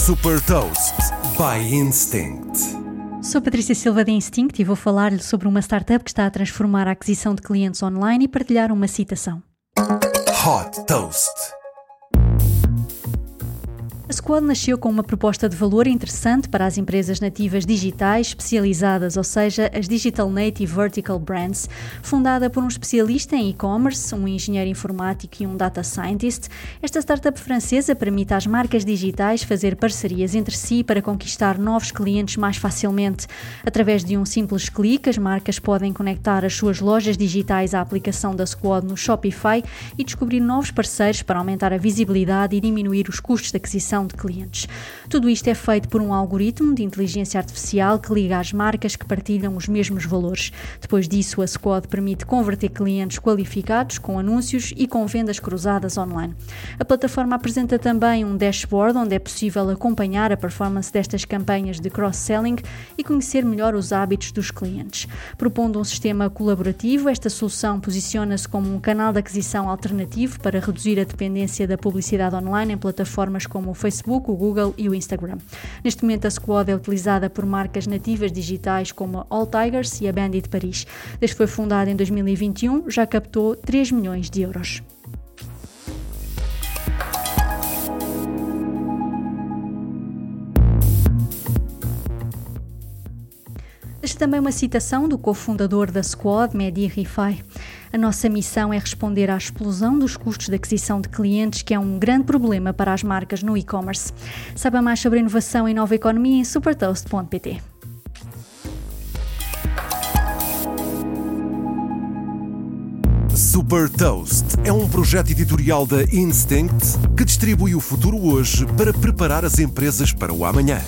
Super Toast by Instinct. Sou Patrícia Silva da Instinct e vou falar-lhe sobre uma startup que está a transformar a aquisição de clientes online e partilhar uma citação. Hot Toast. A Squad nasceu com uma proposta de valor interessante para as empresas nativas digitais especializadas, ou seja, as Digital Native Vertical Brands, fundada por um especialista em e-commerce, um engenheiro informático e um data scientist. Esta startup francesa permite às marcas digitais fazer parcerias entre si para conquistar novos clientes mais facilmente. Através de um simples clique, as marcas podem conectar as suas lojas digitais à aplicação da Squad no Shopify e descobrir novos parceiros para aumentar a visibilidade e diminuir os custos de aquisição de clientes. Tudo isto é feito por um algoritmo de inteligência artificial que liga às marcas que partilham os mesmos valores. Depois disso, a Squad permite converter clientes qualificados com anúncios e com vendas cruzadas online. A plataforma apresenta também um dashboard onde é possível acompanhar a performance destas campanhas de cross-selling e conhecer melhor os hábitos dos clientes. Propondo um sistema colaborativo, esta solução posiciona-se como um canal de aquisição alternativo para reduzir a dependência da publicidade online em plataformas como o Facebook Facebook, o Google e o Instagram. Neste momento, a Squad é utilizada por marcas nativas digitais como All Tigers e a Bandit Paris. Desde que foi fundada em 2021, já captou 3 milhões de euros. Deixo também uma citação do cofundador da Squad, Mehdi Rifai. A nossa missão é responder à explosão dos custos de aquisição de clientes, que é um grande problema para as marcas no e-commerce. Saiba mais sobre inovação e nova economia em supertoast.pt. Super Toast é um projeto editorial da Instinct que distribui o futuro hoje para preparar as empresas para o amanhã.